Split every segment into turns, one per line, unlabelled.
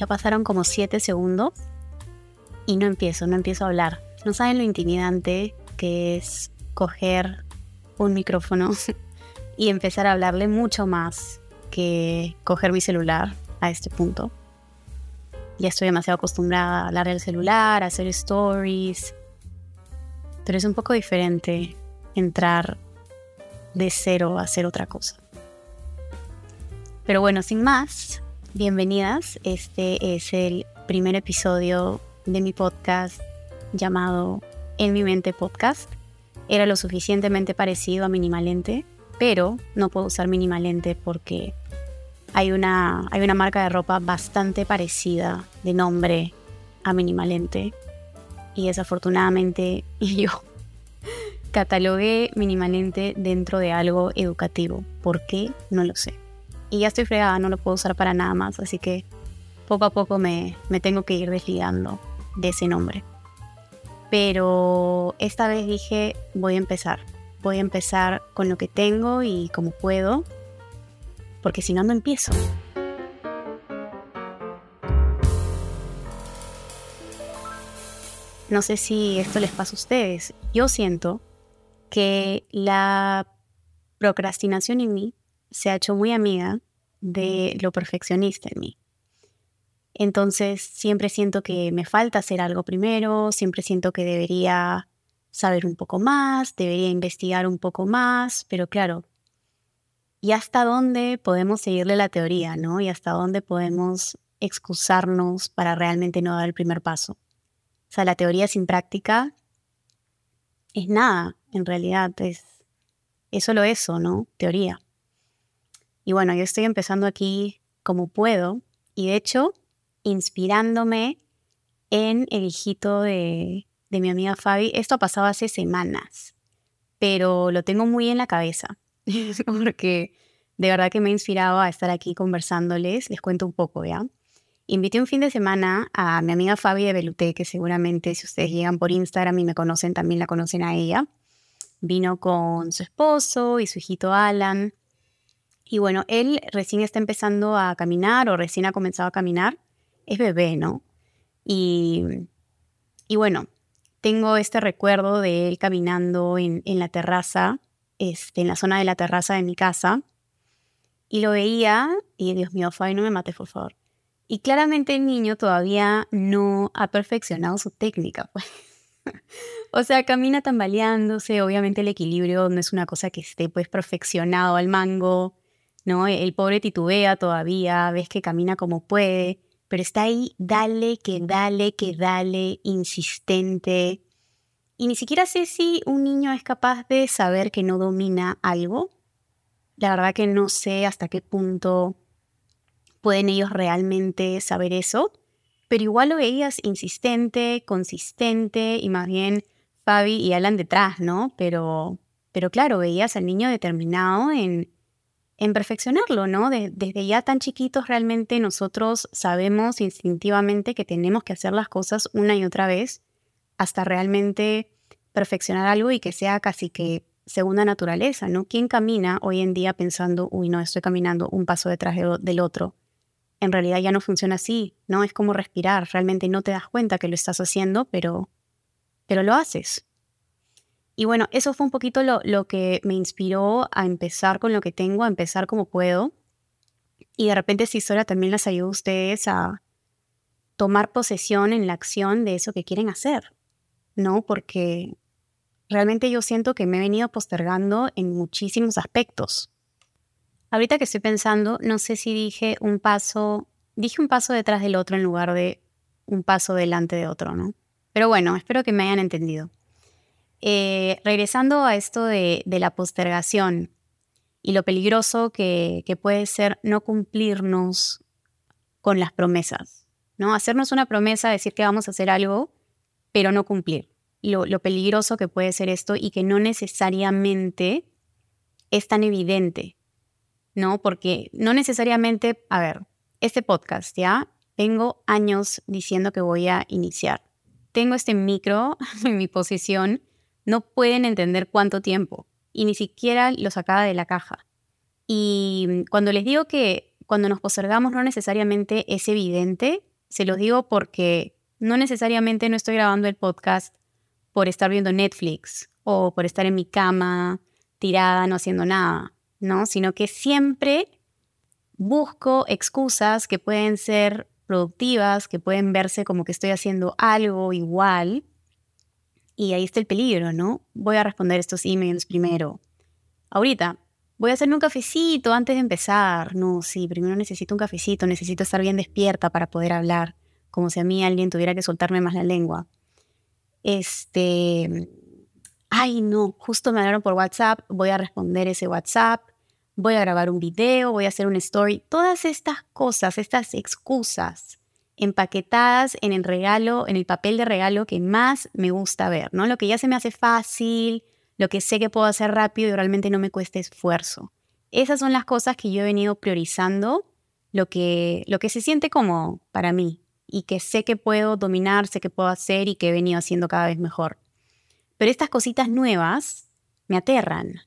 Ya pasaron como siete segundos y no empiezo, no empiezo a hablar. No saben lo intimidante que es coger un micrófono y empezar a hablarle mucho más que coger mi celular a este punto. Ya estoy demasiado acostumbrada a hablar del celular, a hacer stories, pero es un poco diferente entrar de cero a hacer otra cosa. Pero bueno, sin más, bienvenidas. Este es el primer episodio de mi podcast llamado En mi mente podcast. Era lo suficientemente parecido a Minimalente, pero no puedo usar Minimalente porque hay una, hay una marca de ropa bastante parecida de nombre a Minimalente. Y desafortunadamente yo catalogué Minimalente dentro de algo educativo. ¿Por qué? No lo sé. Y ya estoy fregada, no lo puedo usar para nada más. Así que poco a poco me, me tengo que ir desligando de ese nombre. Pero esta vez dije, voy a empezar. Voy a empezar con lo que tengo y como puedo porque si no, no empiezo. No sé si esto les pasa a ustedes. Yo siento que la procrastinación en mí se ha hecho muy amiga de lo perfeccionista en mí. Entonces siempre siento que me falta hacer algo primero, siempre siento que debería saber un poco más, debería investigar un poco más, pero claro, y hasta dónde podemos seguirle la teoría, ¿no? Y hasta dónde podemos excusarnos para realmente no dar el primer paso. O sea, la teoría sin práctica es nada, en realidad, es, es solo eso, ¿no? Teoría. Y bueno, yo estoy empezando aquí como puedo y de hecho inspirándome en el hijito de, de mi amiga Fabi. Esto ha pasado hace semanas, pero lo tengo muy en la cabeza. porque de verdad que me ha inspirado a estar aquí conversándoles. Les cuento un poco, ¿ya? Invité un fin de semana a mi amiga Fabi de Beluté, que seguramente si ustedes llegan por Instagram y me conocen, también la conocen a ella. Vino con su esposo y su hijito Alan. Y bueno, él recién está empezando a caminar o recién ha comenzado a caminar. Es bebé, ¿no? Y, y bueno, tengo este recuerdo de él caminando en, en la terraza este, en la zona de la terraza de mi casa y lo veía y Dios mío, Fabi, no me mates, por favor. Y claramente el niño todavía no ha perfeccionado su técnica. Pues. o sea, camina tambaleándose, obviamente el equilibrio no es una cosa que esté pues perfeccionado al mango, ¿no? El pobre titubea todavía, ves que camina como puede, pero está ahí, dale, que dale, que dale, insistente, y ni siquiera sé si un niño es capaz de saber que no domina algo. La verdad que no sé hasta qué punto pueden ellos realmente saber eso. Pero igual lo veías insistente, consistente y más bien Fabi y Alan detrás, ¿no? Pero, pero claro, veías al niño determinado en, en perfeccionarlo, ¿no? desde ya tan chiquitos realmente nosotros sabemos instintivamente que tenemos que hacer las cosas una y otra vez hasta realmente perfeccionar algo y que sea casi que segunda naturaleza, ¿no? ¿Quién camina hoy en día pensando, uy, no, estoy caminando un paso detrás del otro? En realidad ya no funciona así, ¿no? Es como respirar, realmente no te das cuenta que lo estás haciendo, pero, pero lo haces. Y bueno, eso fue un poquito lo, que me inspiró a empezar con lo que tengo, a empezar como puedo. Y de repente esta historia también las ayuda a ustedes a tomar posesión en la acción de eso que quieren hacer. ¿no? Porque realmente yo siento que me he venido postergando en muchísimos aspectos. Ahorita que estoy pensando, no sé si dije un paso, dije un paso detrás del otro en lugar de un paso delante de otro, ¿no? Pero bueno, espero que me hayan entendido. Eh, regresando a esto de, la postergación y lo peligroso que, puede ser no cumplirnos con las promesas, ¿no? Hacernos una promesa, decir que vamos a hacer algo pero no cumplir. Lo, lo peligroso que puede ser esto y que no necesariamente es tan evidente, ¿no? Porque no necesariamente, a ver, este podcast, ¿ya? Tengo años diciendo que voy a iniciar. Tengo este micro en mi posición, no pueden entender cuánto tiempo y ni siquiera lo sacaba de la caja. Y cuando les digo que cuando nos postergamos no necesariamente es evidente, Se los digo porque no necesariamente no estoy grabando el podcast por estar viendo Netflix o por estar en mi cama tirada no haciendo nada, ¿no? Sino que siempre busco excusas que pueden ser productivas, que pueden verse como que estoy haciendo algo igual. Y ahí está el peligro, ¿no? Voy a responder estos emails primero. Ahorita, voy a hacerme un cafecito antes de empezar. No, sí, primero necesito un cafecito, necesito estar bien despierta para poder hablar, como si a mí alguien tuviera que soltarme más la lengua. Este, ay no, justo me hablaron por WhatsApp, voy a responder ese WhatsApp, voy a grabar un video, voy a hacer un story. Todas estas cosas, estas excusas empaquetadas en el regalo, en el papel de regalo que más me gusta ver, ¿no? Lo que ya se me hace fácil, lo que sé que puedo hacer rápido y realmente no me cuesta esfuerzo. Esas son las cosas que yo he venido priorizando, lo que, lo que se siente como para mí y que sé que puedo dominar, sé que puedo hacer y que he venido haciendo cada vez mejor. Pero estas cositas nuevas me aterran.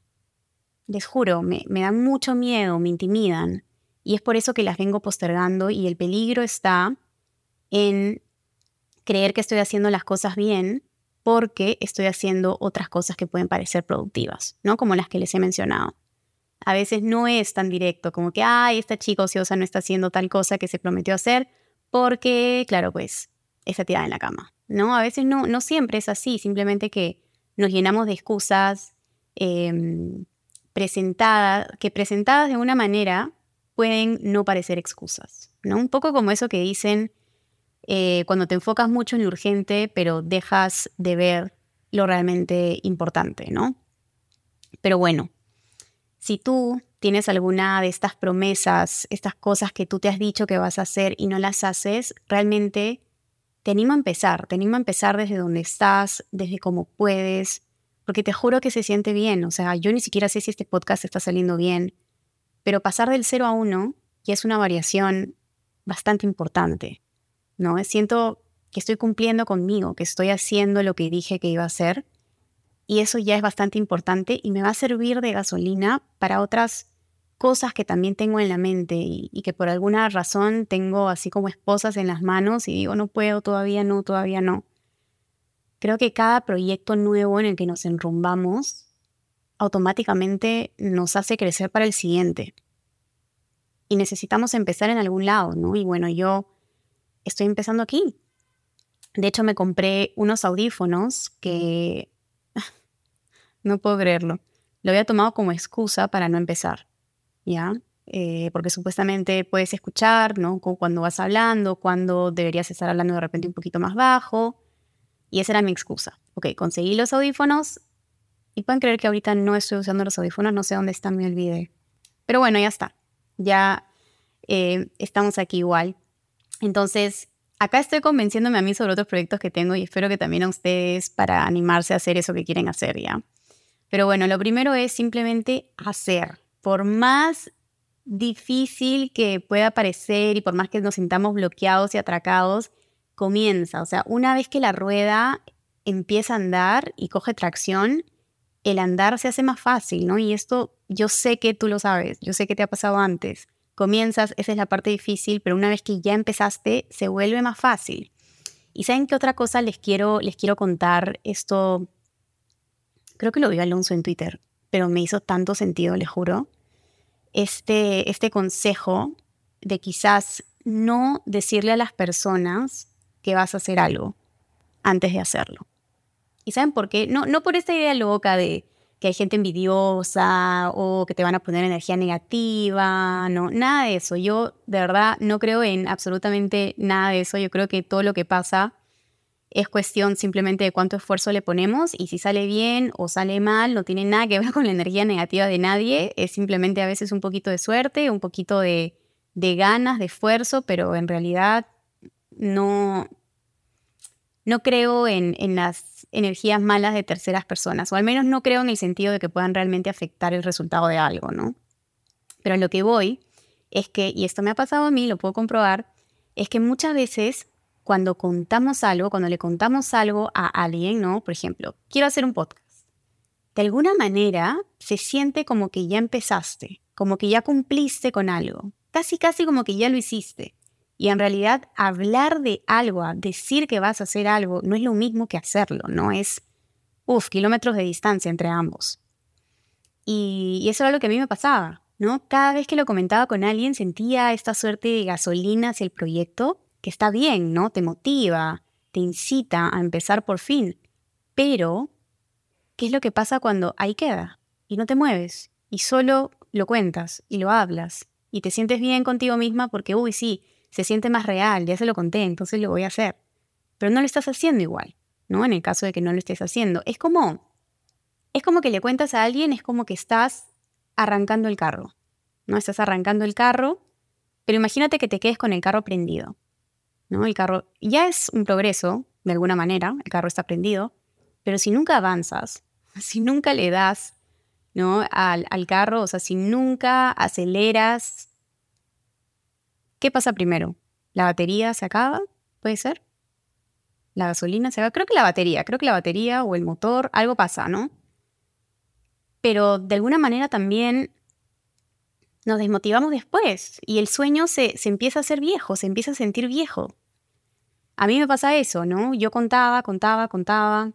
Les juro, me, me dan mucho miedo, me intimidan. Y es por eso que las vengo postergando y el peligro está en creer que estoy haciendo las cosas bien porque estoy haciendo otras cosas que pueden parecer productivas, ¿no? Como las que les he mencionado. A veces no es tan directo como que, ay, esta chica ociosa no está haciendo tal cosa que se prometió hacer porque, claro, pues, está tirada en la cama, ¿no? A veces no, no siempre es así, simplemente que nos llenamos de excusas em, presentadas, que presentadas de una manera pueden no parecer excusas, ¿no? Un poco como eso que dicen eh, cuando te enfocas mucho en lo urgente, pero dejas de ver lo realmente importante, ¿no? Pero bueno, si tú tienes alguna de estas promesas, estas cosas que tú te has dicho que vas a hacer y no las haces, realmente te animo a empezar, te animo a empezar desde donde estás, desde cómo puedes, porque te juro que se siente bien, o sea, yo ni siquiera sé si este podcast está saliendo bien, pero pasar del 0 a 1 ya es una variación bastante importante, ¿no? Siento que estoy cumpliendo conmigo, que estoy haciendo lo que dije que iba a hacer, y eso ya es bastante importante y me va a servir de gasolina para otras cosas que también tengo en la mente y, que por alguna razón tengo así como esposas en las manos y digo, no puedo, todavía no, todavía no. Creo que cada proyecto nuevo en el que nos enrumbamos automáticamente nos hace crecer para el siguiente. Y necesitamos empezar en algún lado, ¿no? Y bueno, yo estoy empezando aquí. De hecho, me compré unos audífonos que... no puedo creerlo. Lo había tomado como excusa para no empezar. ¿ya? Eh, porque supuestamente puedes escuchar, ¿no? Cuando vas hablando, cuando deberías estar hablando de repente un poquito más bajo. Y esa era mi excusa. Ok, conseguí los audífonos y pueden creer que ahorita no estoy usando los audífonos, no sé dónde están, me olvidé. Pero bueno, ya está. Ya eh, estamos aquí igual. Entonces, acá estoy convenciéndome a mí sobre otros proyectos que tengo y espero que también a ustedes para animarse a hacer eso que quieren hacer, ¿ya? Pero bueno, lo primero es simplemente hacer por más difícil que pueda parecer y por más que nos sintamos bloqueados y atracados, comienza. O sea, una vez que la rueda empieza a andar y coge tracción, el andar se hace más fácil, ¿no? Y esto yo sé que tú lo sabes, yo sé que te ha pasado antes. Comienzas, esa es la parte difícil, pero una vez que ya empezaste, se vuelve más fácil. Y saben qué otra cosa les quiero, les quiero contar. Esto, creo que lo vio Alonso en Twitter, pero me hizo tanto sentido, le juro este, este consejo de quizás no decirle a las personas que vas a hacer algo antes de hacerlo. ¿Y saben por qué? No, no por esta idea loca de que hay gente envidiosa o que te van a poner energía negativa, no, nada de eso. Yo de verdad no creo en absolutamente nada de eso. Yo creo que todo lo que pasa es cuestión simplemente de cuánto esfuerzo le ponemos y si sale bien o sale mal, no tiene nada que ver con la energía negativa de nadie, es simplemente a veces un poquito de suerte, un poquito de, ganas, de esfuerzo, pero en realidad no, no creo en, en, las energías malas de terceras personas, o al menos no creo en el sentido de que puedan realmente afectar el resultado de algo, ¿no? Pero lo que voy es que, y esto me ha pasado a mí, lo puedo comprobar, es que muchas veces cuando contamos algo, cuando le contamos algo a alguien, ¿no? Por ejemplo, quiero hacer un podcast. De alguna manera se siente como que ya empezaste, como que ya cumpliste con algo, casi casi como que ya lo hiciste. Y en realidad hablar de algo, decir que vas a hacer algo, no es lo mismo que hacerlo, ¿no? Es, uff, kilómetros de distancia entre ambos. Y, y, eso era lo que a mí me pasaba, ¿no? Cada vez que lo comentaba con alguien sentía esta suerte de gasolina hacia el proyecto, que está bien, ¿no? Te motiva, te incita a empezar por fin. Pero, ¿qué es lo que pasa cuando ahí queda y no te mueves y solo lo cuentas y lo hablas y te sientes bien contigo misma porque, uy, sí, se siente más real, ya se lo conté, entonces lo voy a hacer. Pero no lo estás haciendo igual, ¿no? En el caso de que no lo estés haciendo. Es como, es como que le cuentas a alguien, es como que estás arrancando el carro, ¿no? Estás arrancando el carro, pero imagínate que te quedes con el carro prendido, ¿no? El carro ya es un progreso, de alguna manera, el carro está prendido, pero si nunca avanzas, si nunca le das ¿no? Al, al, carro, o sea, si nunca aceleras, ¿qué pasa primero? ¿La batería se acaba? ¿Puede ser? ¿La gasolina se acaba? Creo que la batería, creo que la batería o el motor, algo pasa, ¿no? Pero de alguna manera también nos desmotivamos después y el sueño se, se empieza a hacer viejo, se empieza a sentir viejo. A mí me pasa eso, ¿no? Yo contaba, contaba, contaba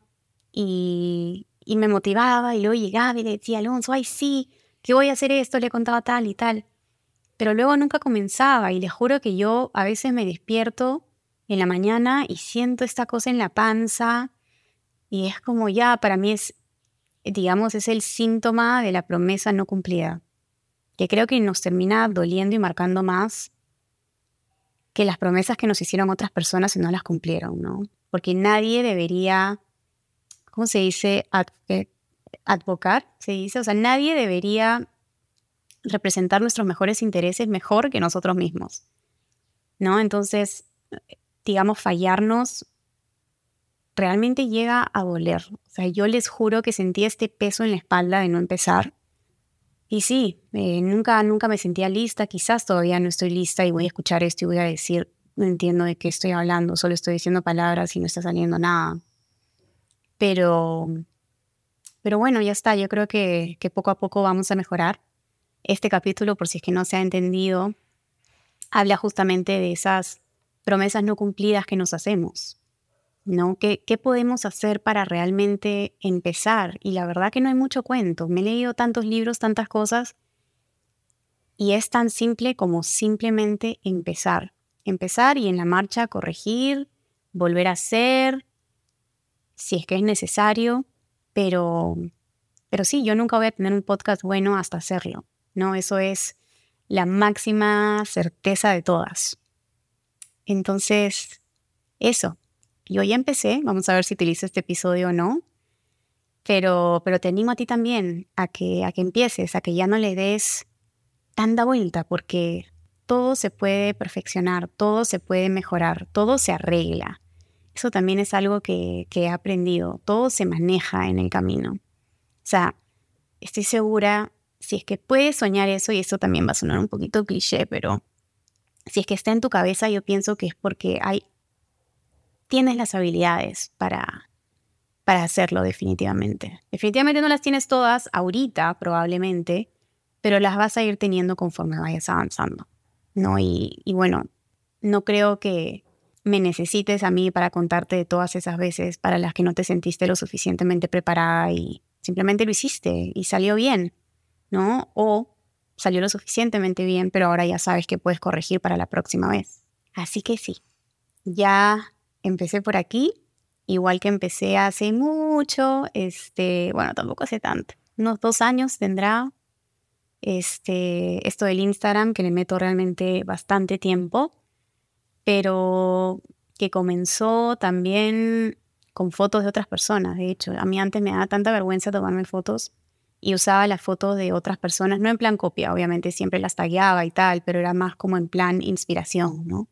y, y me motivaba y luego llegaba y le decía, Alonso, ay sí, que voy a hacer esto, le contaba tal y tal. Pero luego nunca comenzaba y le juro que yo a veces me despierto en la mañana y siento esta cosa en la panza y es como ya, para mí es, digamos, es el síntoma de la promesa no cumplida, que creo que nos termina doliendo y marcando más que las promesas que nos hicieron otras personas y no las cumplieron, ¿no? Porque nadie debería ¿cómo se dice? advocar, se dice. O sea, nadie debería representar nuestros mejores intereses mejor que nosotros mismos. ¿No? Entonces, digamos, fallarnos realmente llega a doler. O sea, yo les juro que sentí este peso en la espalda de no empezar. Y sí, eh, nunca, nunca me sentía lista, quizás todavía no estoy lista y voy a escuchar esto y voy a decir, no entiendo de qué estoy hablando, solo estoy diciendo palabras y no está saliendo nada. Pero, pero bueno, ya está. Yo creo que, que poco a poco vamos a mejorar. Este capítulo, por si es que no se ha entendido, habla justamente de esas promesas no cumplidas que nos hacemos. ¿no? ¿Qué, ¿Qué, podemos hacer para realmente empezar? Y la verdad que no hay mucho cuento. Me he leído tantos libros, tantas cosas, y es tan simple como simplemente empezar. Empezar y en la marcha corregir, volver a hacer, si es que es necesario, pero, pero sí, yo nunca voy a tener un podcast bueno hasta hacerlo, ¿no? Eso es la máxima certeza de todas. Entonces, eso. Yo ya empecé, vamos a ver si utilizo este episodio o no, pero, pero te animo a ti también a que, a que empieces, a que ya no le des tanta vuelta, porque todo se puede perfeccionar, todo se puede mejorar, todo se arregla. Eso también es algo que, he aprendido. Todo se maneja en el camino. O sea, estoy segura, si es que puedes soñar eso, y eso también va a sonar un poquito cliché, pero si es que está en tu cabeza, yo pienso que es porque hay, tienes las habilidades para, para hacerlo definitivamente. Definitivamente no las tienes todas ahorita, probablemente, pero las vas a ir teniendo conforme vayas avanzando. ¿no? Y, y bueno, no creo que, me necesites a mí para contarte de todas esas veces para las que no te sentiste lo suficientemente preparada y simplemente lo hiciste y salió bien, ¿no? O salió lo suficientemente bien, pero ahora ya sabes que puedes corregir para la próxima vez. Así que sí, ya empecé por aquí, igual que empecé hace mucho, este, bueno, tampoco hace tanto, unos dos años tendrá este, esto del Instagram, que le meto realmente bastante tiempo pero que comenzó también con fotos de otras personas. De hecho, a mí antes me daba tanta vergüenza tomarme fotos y usaba las fotos de otras personas, no en plan copia, obviamente siempre las tagueaba y tal, pero era más como en plan inspiración, ¿no?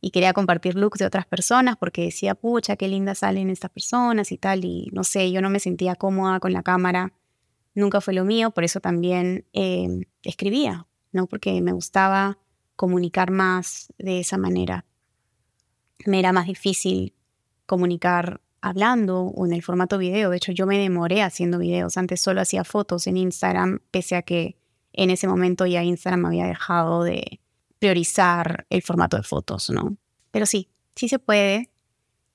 Y quería compartir looks de otras personas porque decía, pucha, qué lindas salen estas personas y tal, y no sé, yo no me sentía cómoda con la cámara, nunca fue lo mío, por eso también eh, escribía, ¿no? Porque me gustaba comunicar más de esa manera me era más difícil comunicar hablando o en el formato video. De hecho, yo me demoré haciendo videos. Antes solo hacía fotos en Instagram, pese a que en ese momento ya Instagram había dejado de, priorizar el formato de fotos, ¿no? Pero sí, sí se puede,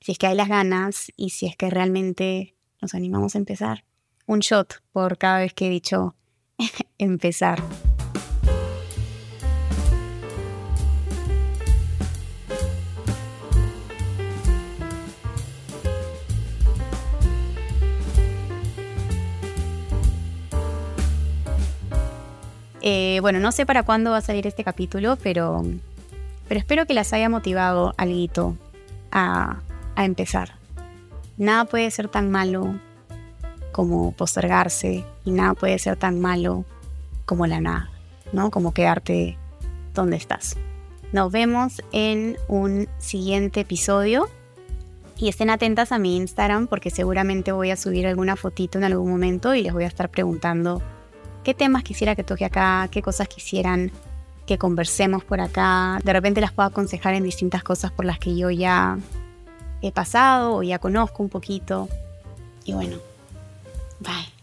si es que hay las ganas y si es que realmente nos animamos a empezar. Un shot por cada vez que he dicho empezar. Eh, bueno, no sé para cuándo va a salir este capítulo, pero, pero espero que las haya motivado algo a, a empezar. Nada puede ser tan malo como postergarse y nada puede ser tan malo como la nada, ¿no? Como quedarte donde estás. Nos vemos en un siguiente episodio y estén atentas a mi Instagram porque seguramente voy a subir alguna fotito en algún momento y les voy a estar preguntando qué temas quisiera que toque acá, qué cosas quisieran que conversemos por acá. De repente las puedo aconsejar en distintas cosas por las que yo ya he pasado o ya conozco un poquito. Y bueno, bye.